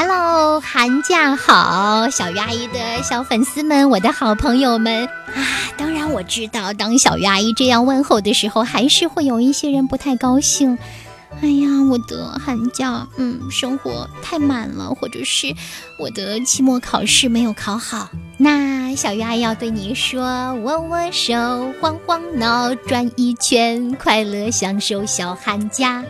Hello，寒假好，小鱼阿姨的小粉丝们，我的好朋友们啊！当然我知道，当小鱼阿姨这样问候的时候，还是会有一些人不太高兴。哎呀，我的寒假，嗯，生活太满了，或者是我的期末考试没有考好。那小鱼阿姨要对你说：握握手，晃晃脑，转一圈，快乐享受小寒假。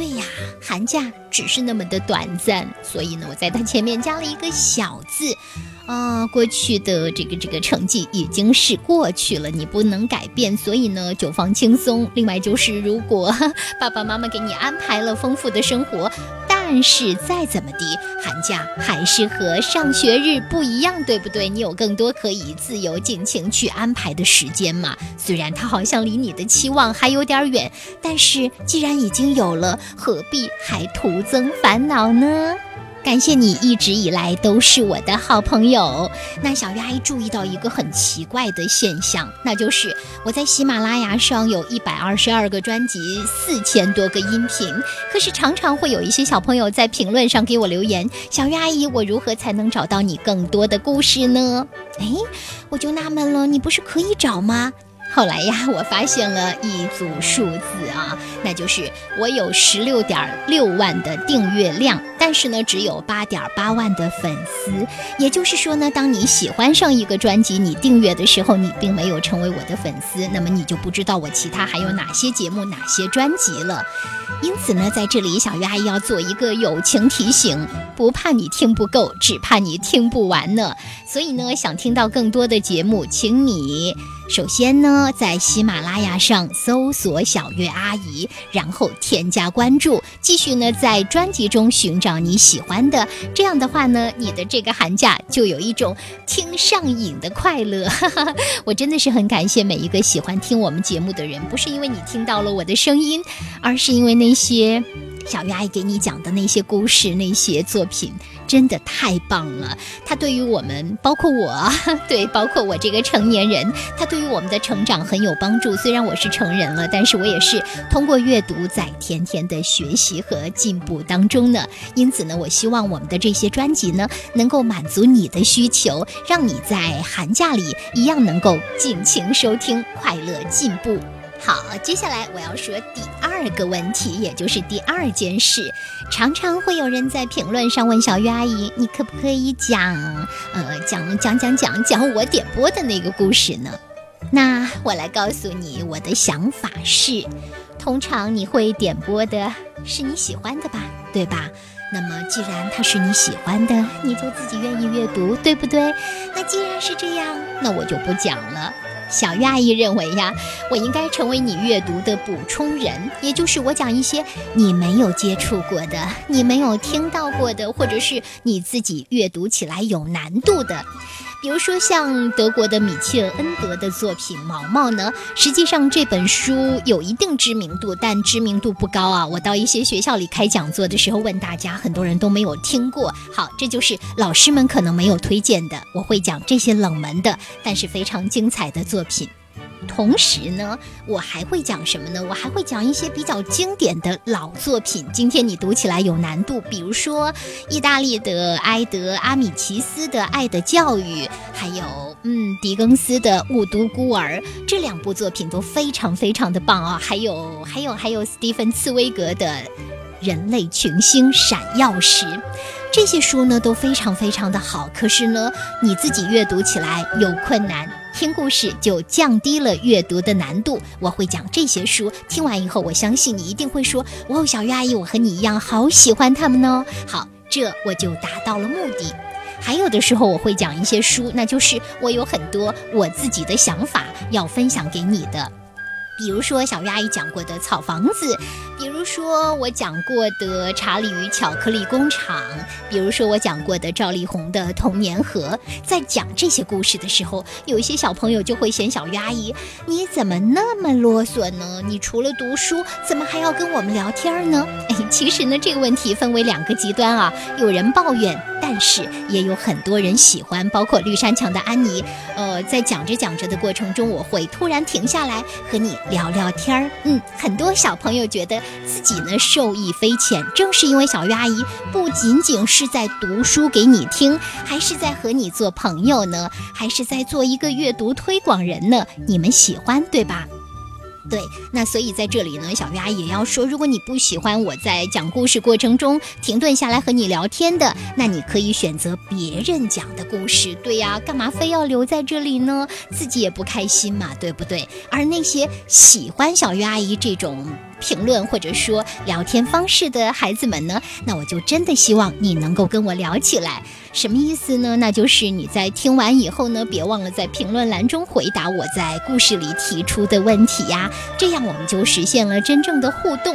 对呀，寒假只是那么的短暂，所以呢，我在它前面加了一个小字，啊，过去的这个这个成绩已经是过去了，你不能改变，所以呢，就放轻松。另外就是，如果 爸爸妈妈给你安排了丰富的生活。但是再怎么地，寒假还是和上学日不一样，对不对？你有更多可以自由尽情去安排的时间嘛。虽然它好像离你的期望还有点远，但是既然已经有了，何必还徒增烦恼呢？感谢你一直以来都是我的好朋友。那小鱼阿姨注意到一个很奇怪的现象，那就是我在喜马拉雅上有一百二十二个专辑，四千多个音频，可是常常会有一些小朋友在评论上给我留言：“小鱼阿姨，我如何才能找到你更多的故事呢？”哎，我就纳闷了，你不是可以找吗？后来呀，我发现了一组数字啊，那就是我有十六点六万的订阅量，但是呢，只有八点八万的粉丝。也就是说呢，当你喜欢上一个专辑，你订阅的时候，你并没有成为我的粉丝，那么你就不知道我其他还有哪些节目、哪些专辑了。因此呢，在这里，小鱼阿姨要做一个友情提醒：不怕你听不够，只怕你听不完呢。所以呢，想听到更多的节目，请你。首先呢，在喜马拉雅上搜索“小月阿姨”，然后添加关注，继续呢在专辑中寻找你喜欢的。这样的话呢，你的这个寒假就有一种听上瘾的快乐。我真的是很感谢每一个喜欢听我们节目的人，不是因为你听到了我的声音，而是因为那些。小鱼阿姨给你讲的那些故事、那些作品，真的太棒了。它对于我们，包括我，对，包括我这个成年人，它对于我们的成长很有帮助。虽然我是成人了，但是我也是通过阅读在天天的学习和进步当中呢。因此呢，我希望我们的这些专辑呢，能够满足你的需求，让你在寒假里一样能够尽情收听，快乐进步。好，接下来我要说第二个问题，也就是第二件事。常常会有人在评论上问小鱼阿姨：“你可不可以讲，呃，讲讲讲讲讲我点播的那个故事呢？”那我来告诉你，我的想法是，通常你会点播的是你喜欢的吧，对吧？那么既然它是你喜欢的，你就自己愿意阅读，对不对？那既然是这样，那我就不讲了。小鱼阿姨认为呀，我应该成为你阅读的补充人，也就是我讲一些你没有接触过的、你没有听到过的，或者是你自己阅读起来有难度的。比如说像德国的米切尔恩德的作品《毛毛》呢，实际上这本书有一定知名度，但知名度不高啊。我到一些学校里开讲座的时候问大家，很多人都没有听过。好，这就是老师们可能没有推荐的。我会讲这些冷门的，但是非常精彩的作品。同时呢，我还会讲什么呢？我还会讲一些比较经典的老作品。今天你读起来有难度，比如说意大利的埃德阿米奇斯的《爱的教育》，还有嗯狄更斯的《雾都孤儿》，这两部作品都非常非常的棒啊！还有还有还有斯蒂芬茨威格的《人类群星闪耀时》，这些书呢都非常非常的好。可是呢，你自己阅读起来有困难。听故事就降低了阅读的难度。我会讲这些书，听完以后，我相信你一定会说：“哇，小鱼阿姨，我和你一样，好喜欢他们哦。”好，这我就达到了目的。还有的时候，我会讲一些书，那就是我有很多我自己的想法要分享给你的。比如说小鱼阿姨讲过的《草房子》，比如说我讲过的《查理与巧克力工厂》，比如说我讲过的赵丽宏的《童年河》。在讲这些故事的时候，有一些小朋友就会嫌小鱼阿姨你怎么那么啰嗦呢？你除了读书，怎么还要跟我们聊天呢？哎，其实呢，这个问题分为两个极端啊，有人抱怨。但是也有很多人喜欢，包括绿山墙的安妮。呃，在讲着讲着的过程中，我会突然停下来和你聊聊天儿。嗯，很多小朋友觉得自己呢受益匪浅，正是因为小鱼阿姨不仅仅是在读书给你听，还是在和你做朋友呢，还是在做一个阅读推广人呢？你们喜欢对吧？对，那所以在这里呢，小鱼阿姨也要说，如果你不喜欢我在讲故事过程中停顿下来和你聊天的，那你可以选择别人讲的故事。对呀，干嘛非要留在这里呢？自己也不开心嘛，对不对？而那些喜欢小鱼阿姨这种。评论或者说聊天方式的孩子们呢，那我就真的希望你能够跟我聊起来。什么意思呢？那就是你在听完以后呢，别忘了在评论栏中回答我在故事里提出的问题呀，这样我们就实现了真正的互动。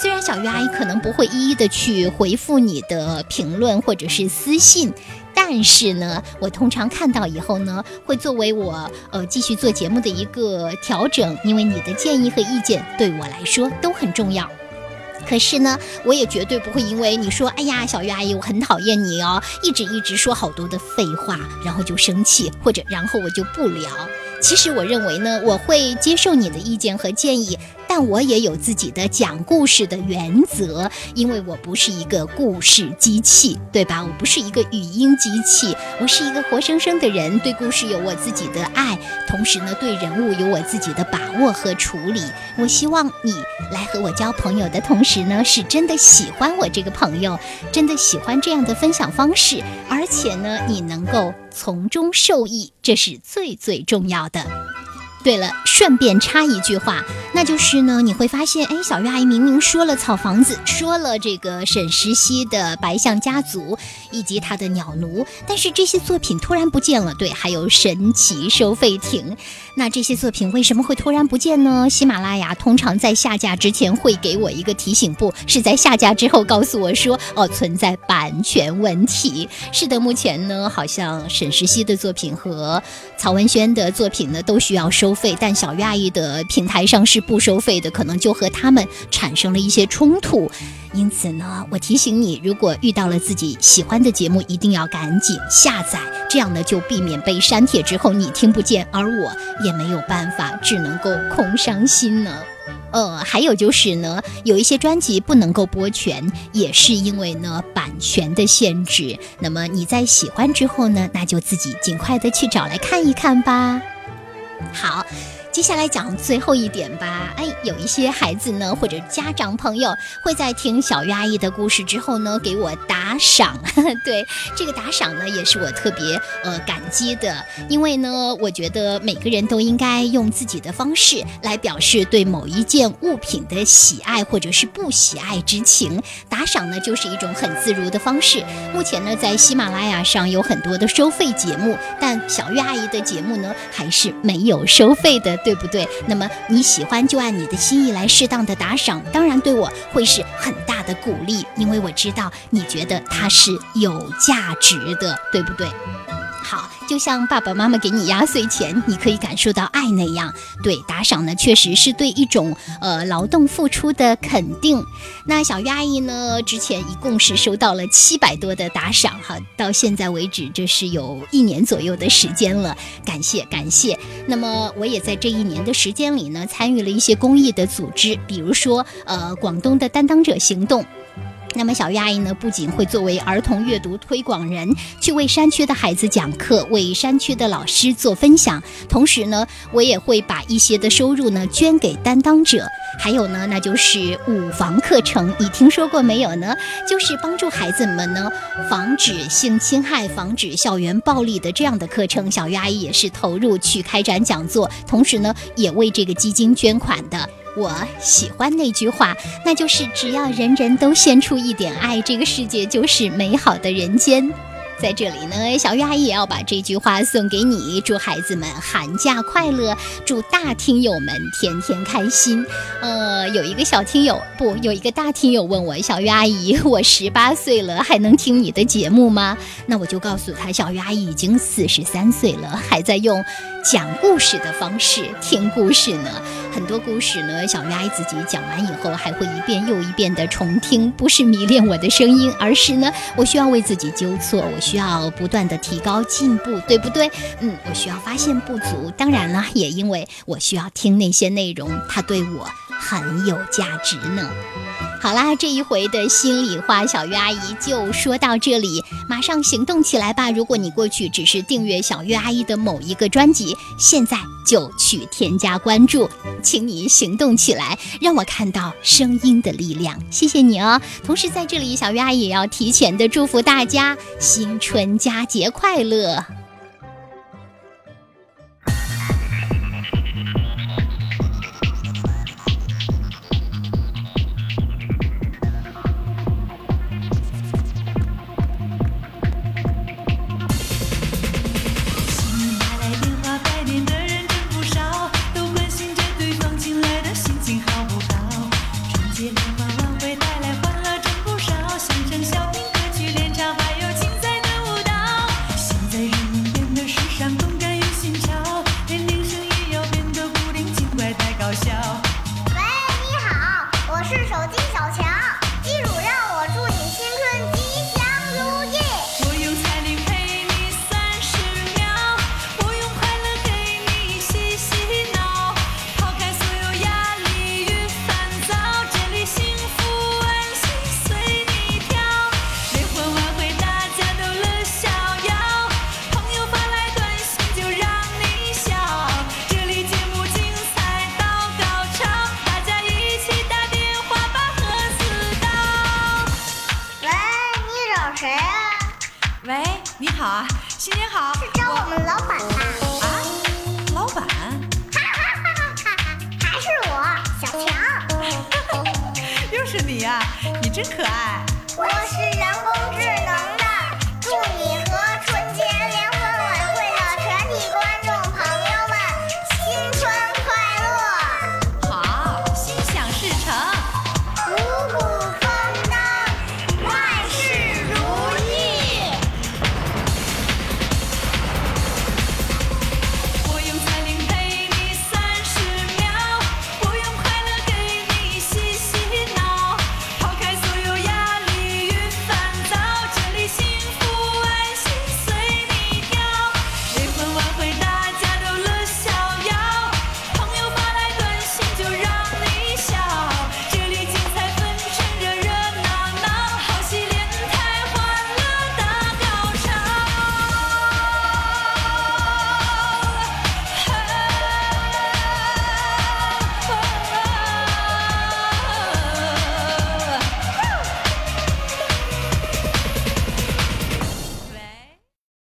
虽然小鱼阿姨可能不会一一的去回复你的评论或者是私信。但是呢，我通常看到以后呢，会作为我呃继续做节目的一个调整，因为你的建议和意见对我来说都很重要。可是呢，我也绝对不会因为你说，哎呀，小鱼阿姨，我很讨厌你哦，一直一直说好多的废话，然后就生气，或者然后我就不聊。其实我认为呢，我会接受你的意见和建议。但我也有自己的讲故事的原则，因为我不是一个故事机器，对吧？我不是一个语音机器，我是一个活生生的人，对故事有我自己的爱，同时呢，对人物有我自己的把握和处理。我希望你来和我交朋友的同时呢，是真的喜欢我这个朋友，真的喜欢这样的分享方式，而且呢，你能够从中受益，这是最最重要的。对了，顺便插一句话，那就是呢，你会发现，哎，小鱼阿姨明明说了草房子，说了这个沈石溪的白象家族以及他的鸟奴，但是这些作品突然不见了。对，还有神奇收费亭。那这些作品为什么会突然不见呢？喜马拉雅通常在下架之前会给我一个提醒，不是在下架之后告诉我说，哦，存在版权问题。是的，目前呢，好像沈石溪的作品和曹文轩的作品呢都需要收费，但小鱼阿姨的平台上是不收费的，可能就和他们产生了一些冲突。因此呢，我提醒你，如果遇到了自己喜欢的节目，一定要赶紧下载，这样呢就避免被删帖之后你听不见，而我也没有办法，只能够空伤心呢。呃，还有就是呢，有一些专辑不能够播全，也是因为呢版权的限制。那么你在喜欢之后呢，那就自己尽快的去找来看一看吧。好。接下来讲最后一点吧。哎，有一些孩子呢，或者家长朋友会在听小鱼阿姨的故事之后呢，给我打赏。对这个打赏呢，也是我特别呃感激的，因为呢，我觉得每个人都应该用自己的方式来表示对某一件物品的喜爱或者是不喜爱之情。打赏呢，就是一种很自如的方式。目前呢，在喜马拉雅上有很多的收费节目，但小鱼阿姨的节目呢，还是没有收费的。对不对？那么你喜欢就按你的心意来适当的打赏，当然对我会是很大的鼓励，因为我知道你觉得它是有价值的，对不对？就像爸爸妈妈给你压岁钱，你可以感受到爱那样，对打赏呢，确实是对一种呃劳动付出的肯定。那小鱼阿姨呢，之前一共是收到了七百多的打赏哈，到现在为止，这是有一年左右的时间了，感谢感谢。那么我也在这一年的时间里呢，参与了一些公益的组织，比如说呃广东的担当者行动。那么小鱼阿姨呢，不仅会作为儿童阅读推广人，去为山区的孩子讲课，为山区的老师做分享，同时呢，我也会把一些的收入呢捐给担当者。还有呢，那就是五防课程，你听说过没有呢？就是帮助孩子们呢防止性侵害、防止校园暴力的这样的课程。小鱼阿姨也是投入去开展讲座，同时呢，也为这个基金捐款的。我喜欢那句话，那就是只要人人都献出一点爱，这个世界就是美好的人间。在这里呢，小鱼阿姨也要把这句话送给你，祝孩子们寒假快乐，祝大听友们天天开心。呃，有一个小听友不，有一个大听友问我，小鱼阿姨，我十八岁了，还能听你的节目吗？那我就告诉他，小鱼阿姨已经四十三岁了，还在用讲故事的方式听故事呢。很多故事呢，小鱼阿姨自己讲完以后，还会一遍又一遍的重听，不是迷恋我的声音，而是呢，我需要为自己纠错，我需要不断的提高进步，对不对？嗯，我需要发现不足，当然了，也因为我需要听那些内容，它对我很有价值呢。好啦，这一回的心里话，小鱼阿姨就说到这里，马上行动起来吧！如果你过去只是订阅小鱼阿姨的某一个专辑，现在就去添加关注，请你行动起来，让我看到声音的力量，谢谢你哦！同时在这里，小鱼阿姨也要提前的祝福大家新春佳节快乐。你呀，你真可爱。我是人工智能。